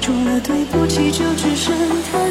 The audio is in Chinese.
除了对不起就只剩叹